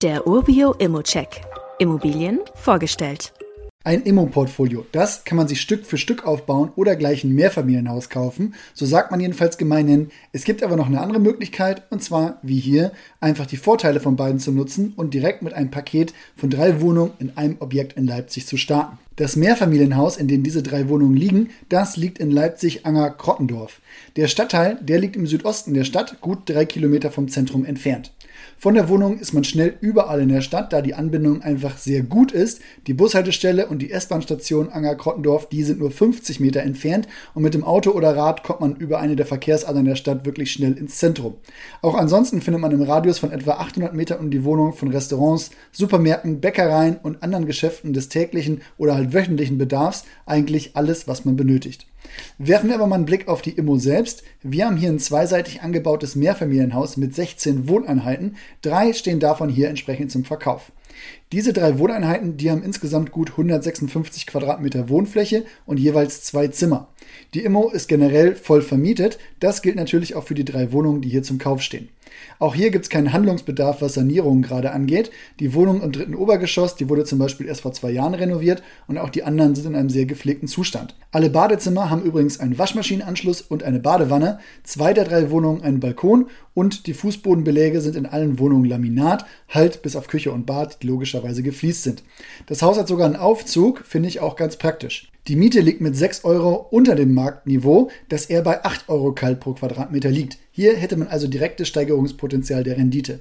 Der Urbio Immocheck. Immobilien vorgestellt. Ein Immo-Portfolio, das kann man sich Stück für Stück aufbauen oder gleich ein Mehrfamilienhaus kaufen. So sagt man jedenfalls gemeinhin. Es gibt aber noch eine andere Möglichkeit und zwar, wie hier, einfach die Vorteile von beiden zu nutzen und direkt mit einem Paket von drei Wohnungen in einem Objekt in Leipzig zu starten. Das Mehrfamilienhaus, in dem diese drei Wohnungen liegen, das liegt in Leipzig-Anger-Krottendorf. Der Stadtteil, der liegt im Südosten der Stadt, gut drei Kilometer vom Zentrum entfernt. Von der Wohnung ist man schnell überall in der Stadt, da die Anbindung einfach sehr gut ist. Die Bushaltestelle und die S-Bahn-Station Anger-Krottendorf, die sind nur 50 Meter entfernt und mit dem Auto oder Rad kommt man über eine der Verkehrsadern der Stadt wirklich schnell ins Zentrum. Auch ansonsten findet man im Radius von etwa 800 Metern um die Wohnung von Restaurants, Supermärkten, Bäckereien und anderen Geschäften des täglichen oder halt wöchentlichen Bedarfs eigentlich alles, was man benötigt. Werfen wir aber mal einen Blick auf die Immo selbst. Wir haben hier ein zweiseitig angebautes Mehrfamilienhaus mit 16 Wohneinheiten. Drei stehen davon hier entsprechend zum Verkauf. Diese drei Wohneinheiten, die haben insgesamt gut 156 Quadratmeter Wohnfläche und jeweils zwei Zimmer. Die Immo ist generell voll vermietet. Das gilt natürlich auch für die drei Wohnungen, die hier zum Kauf stehen. Auch hier gibt es keinen Handlungsbedarf, was Sanierungen gerade angeht. Die Wohnung im dritten Obergeschoss, die wurde zum Beispiel erst vor zwei Jahren renoviert und auch die anderen sind in einem sehr gepflegten Zustand. Alle Badezimmer haben übrigens einen Waschmaschinenanschluss und eine Badewanne, zwei der drei Wohnungen einen Balkon und die Fußbodenbeläge sind in allen Wohnungen Laminat, halt bis auf Küche und Bad, die logischerweise gefliest sind. Das Haus hat sogar einen Aufzug, finde ich auch ganz praktisch. Die Miete liegt mit 6 Euro unter dem Marktniveau, das eher bei 8 Euro kalt pro Quadratmeter liegt. Hier hätte man also direktes Steigerungspotenzial der Rendite.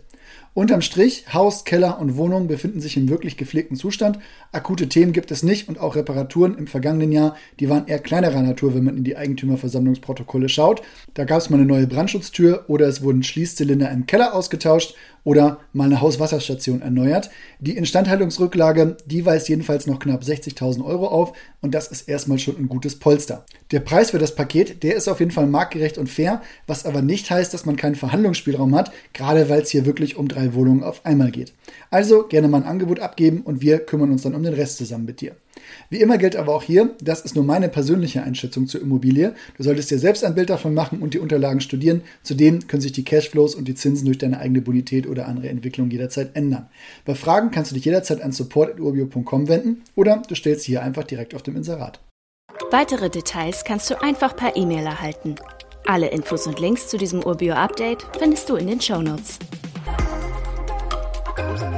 Unterm Strich, Haus, Keller und Wohnung befinden sich im wirklich gepflegten Zustand. Akute Themen gibt es nicht und auch Reparaturen im vergangenen Jahr, die waren eher kleinerer Natur, wenn man in die Eigentümerversammlungsprotokolle schaut. Da gab es mal eine neue Brandschutztür oder es wurden Schließzylinder im Keller ausgetauscht oder mal eine Hauswasserstation erneuert. Die Instandhaltungsrücklage, die weist jedenfalls noch knapp 60.000 Euro auf und das ist erstmal schon ein gutes Polster. Der Preis für das Paket, der ist auf jeden Fall marktgerecht und fair, was aber nicht heißt, dass man keinen Verhandlungsspielraum hat, gerade weil es hier wirklich um drei Wohnungen auf einmal geht. Also gerne mal ein Angebot abgeben und wir kümmern uns dann um den Rest zusammen mit dir. Wie immer gilt aber auch hier, das ist nur meine persönliche Einschätzung zur Immobilie. Du solltest dir selbst ein Bild davon machen und die Unterlagen studieren. Zudem können sich die Cashflows und die Zinsen durch deine eigene Bonität oder andere Entwicklung jederzeit ändern. Bei Fragen kannst du dich jederzeit an support.urbio.com wenden oder du stellst hier einfach direkt auf dem Inserat. Weitere Details kannst du einfach per E-Mail erhalten. Alle Infos und Links zu diesem Urbio-Update findest du in den Show Notes. Thank you.